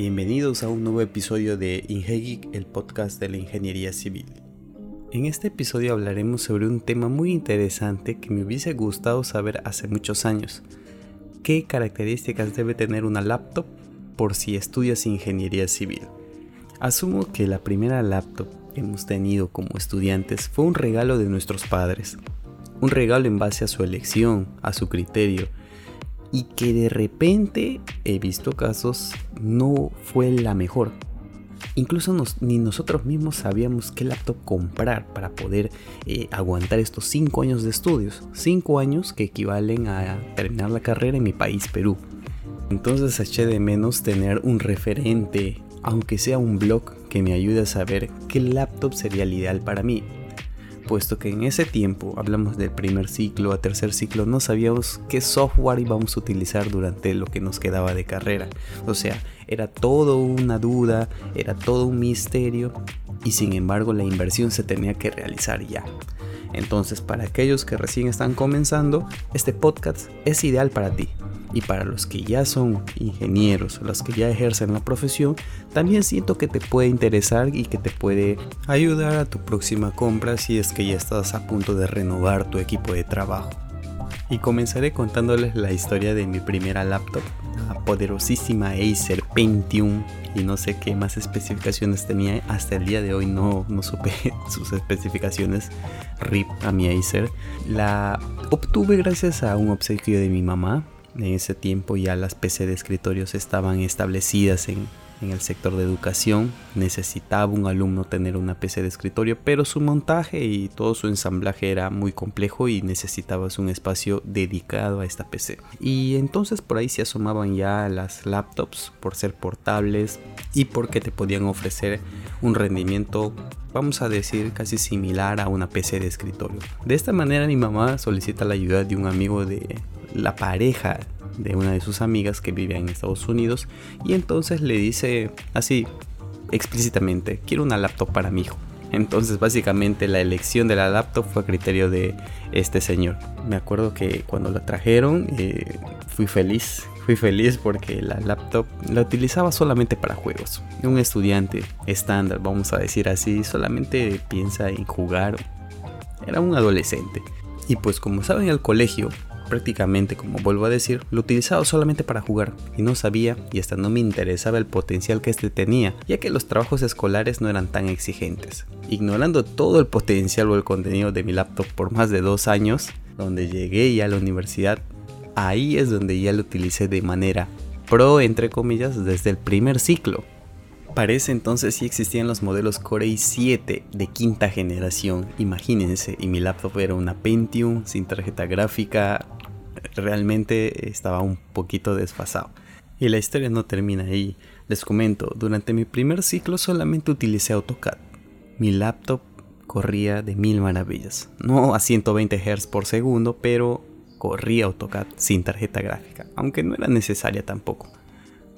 Bienvenidos a un nuevo episodio de Ingegeek, el podcast de la ingeniería civil. En este episodio hablaremos sobre un tema muy interesante que me hubiese gustado saber hace muchos años. ¿Qué características debe tener una laptop por si estudias ingeniería civil? Asumo que la primera laptop que hemos tenido como estudiantes fue un regalo de nuestros padres. Un regalo en base a su elección, a su criterio, y que de repente he visto casos no fue la mejor. Incluso ni nosotros mismos sabíamos qué laptop comprar para poder eh, aguantar estos 5 años de estudios. 5 años que equivalen a terminar la carrera en mi país, Perú. Entonces eché de menos tener un referente, aunque sea un blog, que me ayude a saber qué laptop sería el ideal para mí puesto que en ese tiempo, hablamos del primer ciclo a tercer ciclo, no sabíamos qué software íbamos a utilizar durante lo que nos quedaba de carrera. O sea, era todo una duda, era todo un misterio y sin embargo la inversión se tenía que realizar ya. Entonces, para aquellos que recién están comenzando, este podcast es ideal para ti. Y para los que ya son ingenieros, los que ya ejercen la profesión, también siento que te puede interesar y que te puede ayudar a tu próxima compra si es que ya estás a punto de renovar tu equipo de trabajo. Y comenzaré contándoles la historia de mi primera laptop, la poderosísima Acer Pentium y no sé qué más especificaciones tenía. Hasta el día de hoy no, no supe sus especificaciones. RIP a mi Acer. La obtuve gracias a un obsequio de mi mamá. En ese tiempo ya las PC de escritorios estaban establecidas en, en el sector de educación. Necesitaba un alumno tener una PC de escritorio, pero su montaje y todo su ensamblaje era muy complejo y necesitabas un espacio dedicado a esta PC. Y entonces por ahí se asomaban ya las laptops por ser portables y porque te podían ofrecer un rendimiento vamos a decir casi similar a una PC de escritorio. De esta manera mi mamá solicita la ayuda de un amigo de la pareja de una de sus amigas que vive en Estados Unidos y entonces le dice así explícitamente, quiero una laptop para mi hijo. Entonces básicamente la elección de la laptop fue a criterio de este señor. Me acuerdo que cuando la trajeron eh, fui feliz. Fui feliz porque la laptop la utilizaba solamente para juegos. Un estudiante estándar, vamos a decir así, solamente piensa en jugar. Era un adolescente. Y pues como saben el colegio prácticamente, como vuelvo a decir, lo utilizaba solamente para jugar y no sabía y hasta no me interesaba el potencial que este tenía, ya que los trabajos escolares no eran tan exigentes. Ignorando todo el potencial o el contenido de mi laptop por más de dos años, donde llegué ya a la universidad, ahí es donde ya lo utilicé de manera pro, entre comillas, desde el primer ciclo. Parece entonces si existían los modelos Core i7 de quinta generación, imagínense, y mi laptop era una Pentium sin tarjeta gráfica, realmente estaba un poquito desfasado. Y la historia no termina ahí. Les comento, durante mi primer ciclo solamente utilicé AutoCAD. Mi laptop corría de mil maravillas. No a 120 Hz por segundo, pero corría AutoCAD sin tarjeta gráfica, aunque no era necesaria tampoco.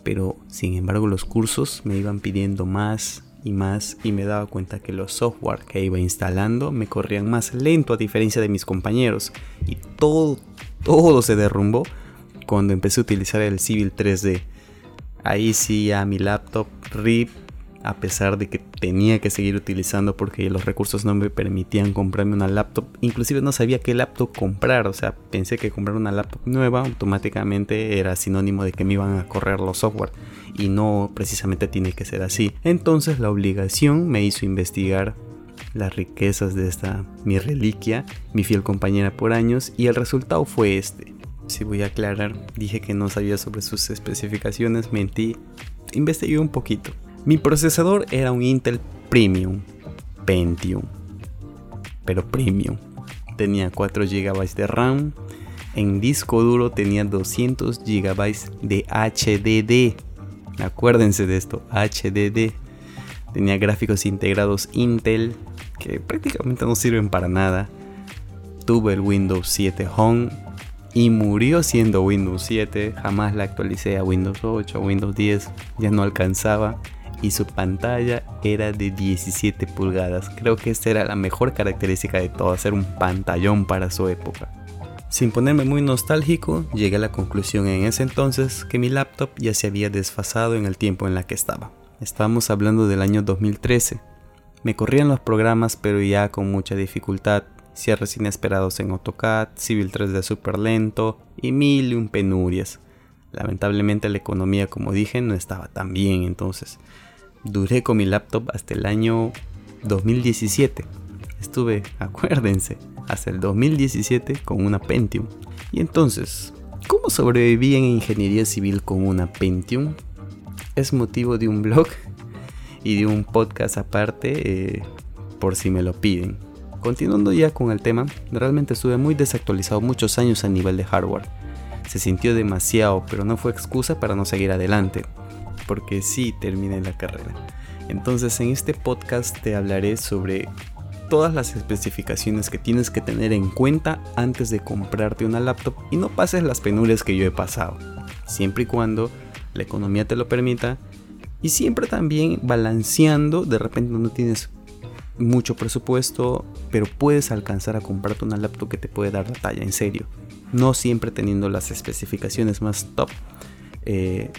Pero sin embargo los cursos me iban pidiendo más y más y me daba cuenta que los software que iba instalando me corrían más lento a diferencia de mis compañeros y todo todo se derrumbó cuando empecé a utilizar el Civil 3D. Ahí sí a mi laptop RIP, a pesar de que tenía que seguir utilizando porque los recursos no me permitían comprarme una laptop. Inclusive no sabía qué laptop comprar, o sea, pensé que comprar una laptop nueva automáticamente era sinónimo de que me iban a correr los software y no precisamente tiene que ser así. Entonces la obligación me hizo investigar las riquezas de esta mi reliquia, mi fiel compañera por años, y el resultado fue este. Si voy a aclarar, dije que no sabía sobre sus especificaciones, mentí, investigué un poquito. Mi procesador era un Intel Premium Pentium, pero Premium. Tenía 4 GB de RAM, en disco duro tenía 200 GB de HDD. Acuérdense de esto, HDD. Tenía gráficos integrados Intel que prácticamente no sirven para nada. Tuve el Windows 7 Home y murió siendo Windows 7. Jamás la actualicé a Windows 8, a Windows 10, ya no alcanzaba. Y su pantalla era de 17 pulgadas. Creo que esta era la mejor característica de todo, hacer un pantallón para su época. Sin ponerme muy nostálgico, llegué a la conclusión en ese entonces que mi laptop ya se había desfasado en el tiempo en la que estaba. Estábamos hablando del año 2013. Me corrían los programas pero ya con mucha dificultad, cierres inesperados en AutoCAD, Civil 3D super lento y mil y un penurias. Lamentablemente la economía, como dije, no estaba tan bien entonces. Duré con mi laptop hasta el año 2017. Estuve, acuérdense, hasta el 2017 con una Pentium. Y entonces, ¿cómo sobreviví en ingeniería civil con una Pentium? Es motivo de un blog y de un podcast aparte eh, por si me lo piden. Continuando ya con el tema, realmente estuve muy desactualizado muchos años a nivel de hardware. Se sintió demasiado, pero no fue excusa para no seguir adelante, porque sí terminé la carrera. Entonces en este podcast te hablaré sobre todas las especificaciones que tienes que tener en cuenta antes de comprarte una laptop y no pases las penurias que yo he pasado, siempre y cuando la economía te lo permita y siempre también balanceando, de repente no tienes mucho presupuesto, pero puedes alcanzar a comprarte una laptop que te puede dar la talla, en serio. No siempre teniendo las especificaciones más top eh,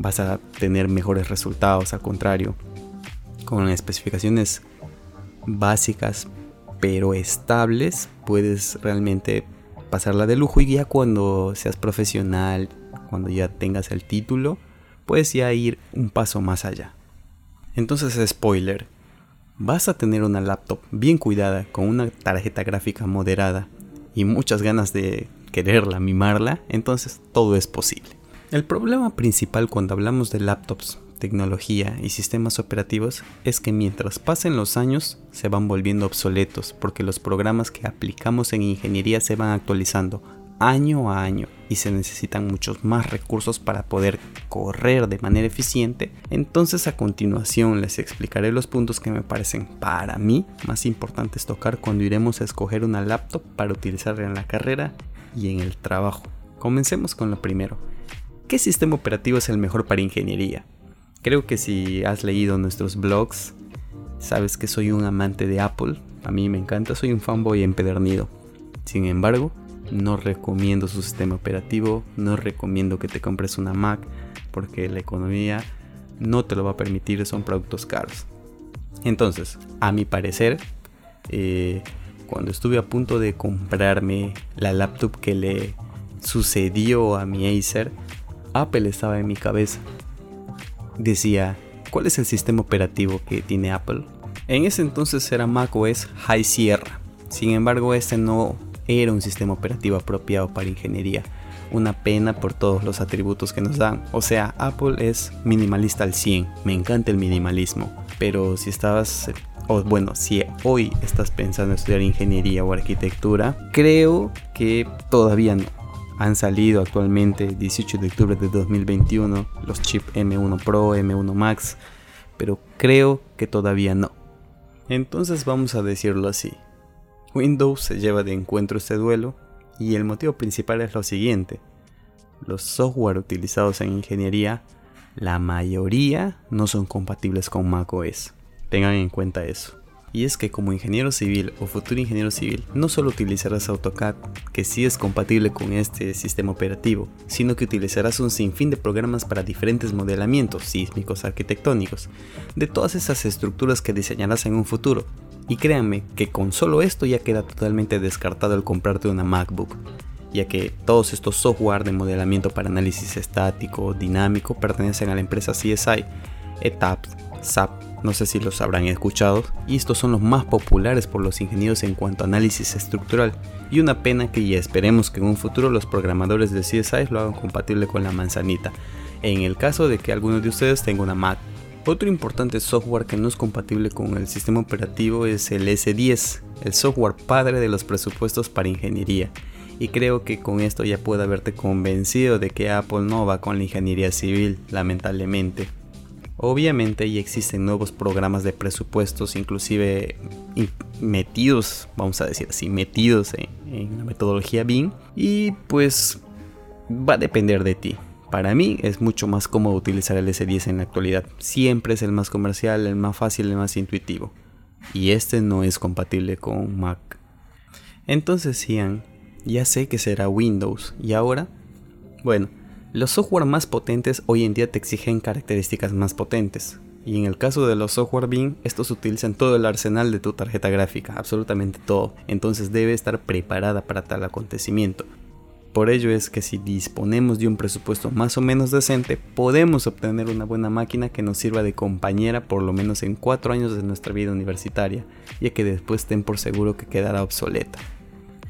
vas a tener mejores resultados, al contrario, con especificaciones básicas pero estables, puedes realmente pasarla de lujo y ya cuando seas profesional, cuando ya tengas el título, puedes ya ir un paso más allá. Entonces, spoiler, vas a tener una laptop bien cuidada con una tarjeta gráfica moderada y muchas ganas de quererla, mimarla, entonces todo es posible. El problema principal cuando hablamos de laptops tecnología y sistemas operativos es que mientras pasen los años se van volviendo obsoletos porque los programas que aplicamos en ingeniería se van actualizando año a año y se necesitan muchos más recursos para poder correr de manera eficiente, entonces a continuación les explicaré los puntos que me parecen para mí más importantes tocar cuando iremos a escoger una laptop para utilizar en la carrera y en el trabajo. Comencemos con lo primero. ¿Qué sistema operativo es el mejor para ingeniería? Creo que si has leído nuestros blogs, sabes que soy un amante de Apple. A mí me encanta, soy un fanboy empedernido. Sin embargo, no recomiendo su sistema operativo, no recomiendo que te compres una Mac porque la economía no te lo va a permitir, son productos caros. Entonces, a mi parecer, eh, cuando estuve a punto de comprarme la laptop que le sucedió a mi Acer, Apple estaba en mi cabeza decía, ¿cuál es el sistema operativo que tiene Apple? En ese entonces era macOS High Sierra. Sin embargo, este no era un sistema operativo apropiado para ingeniería. Una pena por todos los atributos que nos dan. O sea, Apple es minimalista al 100. Me encanta el minimalismo. Pero si estabas, o bueno, si hoy estás pensando en estudiar ingeniería o arquitectura, creo que todavía no han salido actualmente 18 de octubre de 2021 los chips M1 Pro, M1 Max, pero creo que todavía no. Entonces vamos a decirlo así. Windows se lleva de encuentro este duelo y el motivo principal es lo siguiente. Los software utilizados en ingeniería, la mayoría no son compatibles con macOS. Tengan en cuenta eso. Y es que como ingeniero civil o futuro ingeniero civil, no solo utilizarás AutoCAD, que sí es compatible con este sistema operativo, sino que utilizarás un sinfín de programas para diferentes modelamientos sísmicos, arquitectónicos, de todas esas estructuras que diseñarás en un futuro. Y créanme que con solo esto ya queda totalmente descartado el comprarte una MacBook, ya que todos estos software de modelamiento para análisis estático, dinámico, pertenecen a la empresa CSI, ETAPS, SAP, no sé si los habrán escuchado, y estos son los más populares por los ingenieros en cuanto a análisis estructural, y una pena que ya esperemos que en un futuro los programadores de CSI lo hagan compatible con la manzanita, en el caso de que alguno de ustedes tenga una Mac. Otro importante software que no es compatible con el sistema operativo es el S10, el software padre de los presupuestos para ingeniería. Y creo que con esto ya puede haberte convencido de que Apple no va con la ingeniería civil, lamentablemente. Obviamente ya existen nuevos programas de presupuestos, inclusive metidos, vamos a decir así, metidos en, la metodología BIM. Y pues va a depender de ti. Para mí es mucho más cómodo utilizar el S10 en la actualidad. Siempre es el más comercial, el más fácil, el más intuitivo. Y este no es compatible con Mac. Entonces, Ian, Ya sé que será Windows. ¿Y ahora? Bueno, los software más potentes hoy en día te exigen características más potentes. Y en el caso de los software BIM, estos utilizan todo el arsenal de tu tarjeta gráfica, absolutamente todo. Entonces debe estar preparada para tal acontecimiento. Por ello es que si disponemos de un presupuesto más o menos decente, podemos obtener una buena máquina que nos sirva de compañera por lo menos en 4 años de nuestra vida universitaria, ya que después ten por seguro que quedará obsoleta.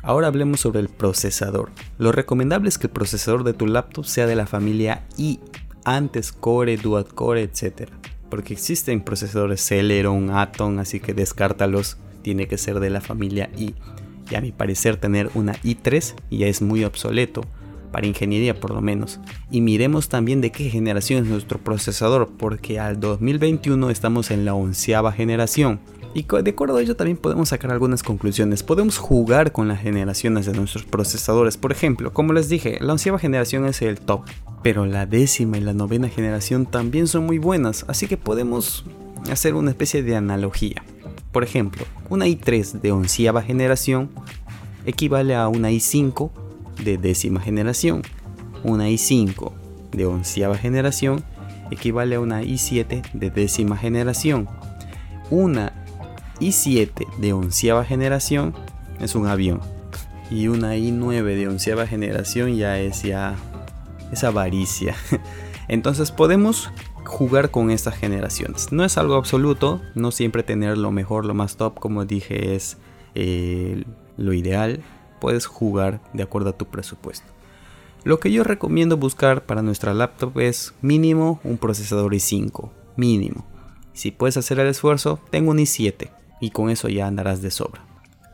Ahora hablemos sobre el procesador. Lo recomendable es que el procesador de tu laptop sea de la familia i, antes Core, Dual Core, etc. Porque existen procesadores Celeron, Atom, así que descártalos, tiene que ser de la familia i y a mi parecer tener una i3 ya es muy obsoleto, para ingeniería por lo menos. Y miremos también de qué generación es nuestro procesador, porque al 2021 estamos en la onceava generación. Y de acuerdo a ello también podemos sacar algunas conclusiones. Podemos jugar con las generaciones de nuestros procesadores. Por ejemplo, como les dije, la onceava generación es el top. Pero la décima y la novena generación también son muy buenas. Así que podemos hacer una especie de analogía. Por ejemplo, una i3 de onceava generación equivale a una i5 de décima generación. Una i5 de onceava generación equivale a una i7 de décima generación. Una i7 de onceava generación es un avión. Y una i9 de onceava generación ya es ya es avaricia. Entonces podemos jugar con estas generaciones. No es algo absoluto, no siempre tener lo mejor, lo más top, como dije, es eh, lo ideal. Puedes jugar de acuerdo a tu presupuesto. Lo que yo recomiendo buscar para nuestra laptop es mínimo un procesador i5, mínimo. Si puedes hacer el esfuerzo, tengo un i7 y con eso ya andarás de sobra.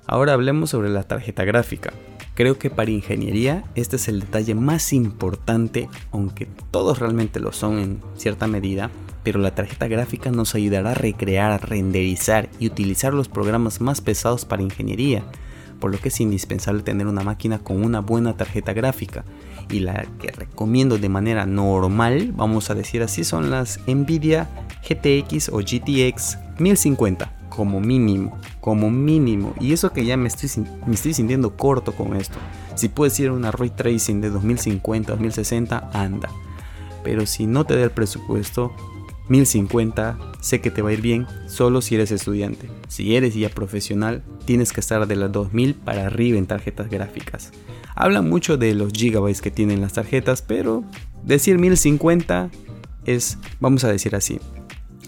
Ahora hablemos sobre la tarjeta gráfica. Creo que para ingeniería este es el detalle más importante, aunque todos realmente lo son en cierta medida, pero la tarjeta gráfica nos ayudará a recrear, renderizar y utilizar los programas más pesados para ingeniería, por lo que es indispensable tener una máquina con una buena tarjeta gráfica. Y la que recomiendo de manera normal, vamos a decir así, son las Nvidia GTX o GTX 1050 como mínimo, como mínimo. Y eso que ya me estoy, sintiendo corto con esto. Si puedes ir a una ray tracing de 2050, 2060, anda. Pero si no te da el presupuesto, 1050, sé que te va a ir bien solo si eres estudiante. Si eres ya profesional, tienes que estar de las 2000 para arriba en tarjetas gráficas. Habla mucho de los gigabytes que tienen las tarjetas, pero decir 1050 es, vamos a decir así,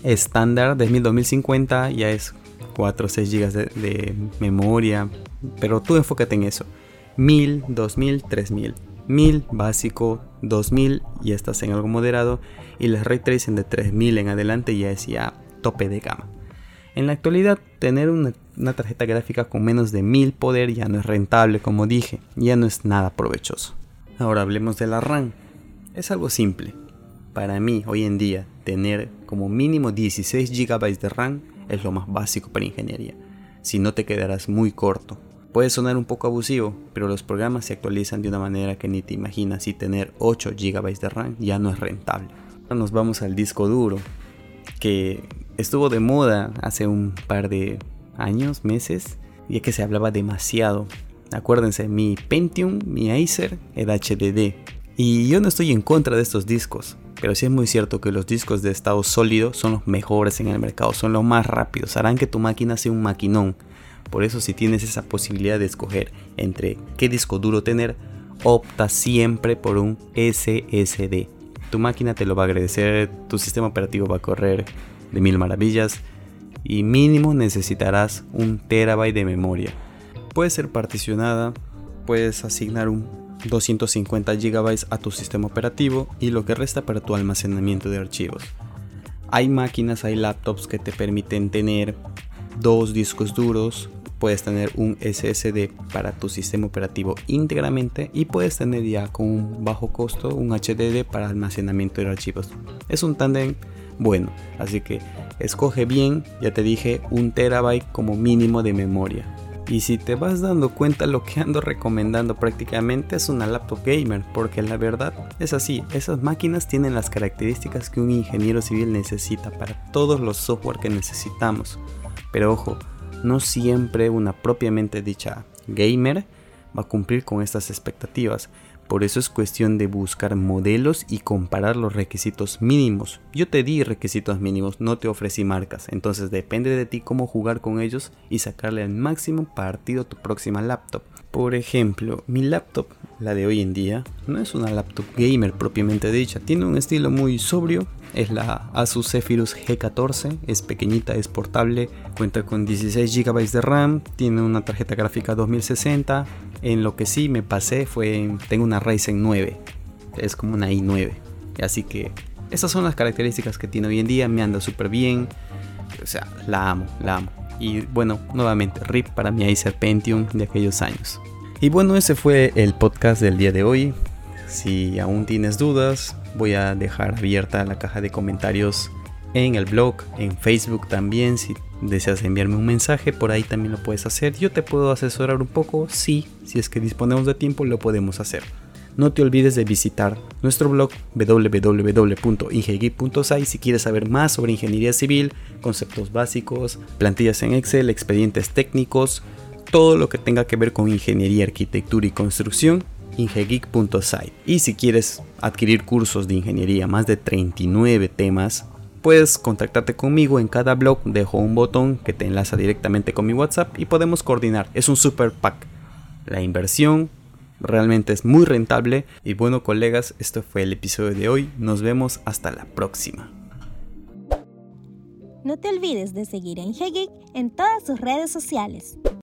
estándar de 2050 ya es 4 o 6 GB de, memoria, pero tú enfócate en eso. 1000, 2000, 3000. 1000 básico, 2000 y estás en algo moderado y las ray tracing de 3000 en adelante ya es ya tope de gama. En la actualidad, tener una, una, tarjeta gráfica con menos de 1000 poder ya no es rentable, como dije, ya no es nada provechoso. Ahora hablemos de la RAM. Es algo simple. Para mí, hoy en día, tener como mínimo 16 GB de RAM es lo más básico para ingeniería. Si no te quedarás muy corto. Puede sonar un poco abusivo, pero los programas se actualizan de una manera que ni te imaginas y tener 8 GB de RAM ya no es rentable. Ahora nos vamos al disco duro, que estuvo de moda hace un par de años, meses, ya que se hablaba demasiado. Acuérdense, mi Pentium, mi Acer era HDD. Y yo no estoy en contra de estos discos, pero sí es muy cierto que los discos de estado sólido son los mejores en el mercado, son los más rápidos, harán que tu máquina sea un maquinón. Por eso si tienes esa posibilidad de escoger entre qué disco duro tener, opta siempre por un SSD. Tu máquina te lo va a agradecer, tu sistema operativo va a correr de mil maravillas y mínimo necesitarás un terabyte de memoria. Puede ser particionada, puedes asignar un 250 GB a tu sistema operativo y lo que resta para tu almacenamiento de archivos. Hay máquinas, hay laptops que te permiten tener dos discos duros, puedes tener un SSD para tu sistema operativo íntegramente y puedes tener ya con un bajo costo un HDD para almacenamiento de archivos. Es un tándem bueno, así que escoge bien, ya te dije, un terabyte como mínimo de memoria. Y si te vas dando cuenta lo que ando recomendando prácticamente es una laptop gamer, porque la verdad es así, esas máquinas tienen las características que un ingeniero civil necesita para todos los software que necesitamos. Pero ojo, no siempre una propiamente dicha gamer va a cumplir con estas expectativas. Por eso es cuestión de buscar modelos y comparar los requisitos mínimos. Yo te di requisitos mínimos, no te ofrecí marcas. Entonces depende de ti cómo jugar con ellos y sacarle al máximo partido a tu próxima laptop. Por ejemplo, mi laptop, la de hoy en día, no es una laptop gamer propiamente dicha. Tiene un estilo muy sobrio. Es la Asus Zephyrus G14. Es pequeñita, es portable. Cuenta con 16 GB de RAM. Tiene una tarjeta gráfica 2060. En lo que sí me pasé fue. Tengo una Ryzen 9. Es como una i9. Así que esas son las características que tiene hoy en día. Me anda súper bien. O sea, la amo, la amo. Y bueno, nuevamente, RIP para mi Acer Pentium de aquellos años. Y bueno, ese fue el podcast del día de hoy. Si aún tienes dudas, voy a dejar abierta la caja de comentarios en el blog, en Facebook también. Si deseas enviarme un mensaje, por ahí también lo puedes hacer. Yo te puedo asesorar un poco, sí, si es que disponemos de tiempo, lo podemos hacer. No te olvides de visitar nuestro blog www.ingegeek.site si quieres saber más sobre ingeniería civil, conceptos básicos, plantillas en Excel, expedientes técnicos, todo lo que tenga que ver con ingeniería, arquitectura y construcción ingegeek.site. Y si quieres adquirir cursos de ingeniería, más de 39 temas, puedes contactarte conmigo en cada blog, dejo un botón que te enlaza directamente con mi WhatsApp y podemos coordinar. Es un super pack. La inversión Realmente es muy rentable. Y bueno, colegas, esto fue el episodio de hoy. Nos vemos hasta la próxima. No te olvides de seguir a Ingegeek en todas sus redes sociales.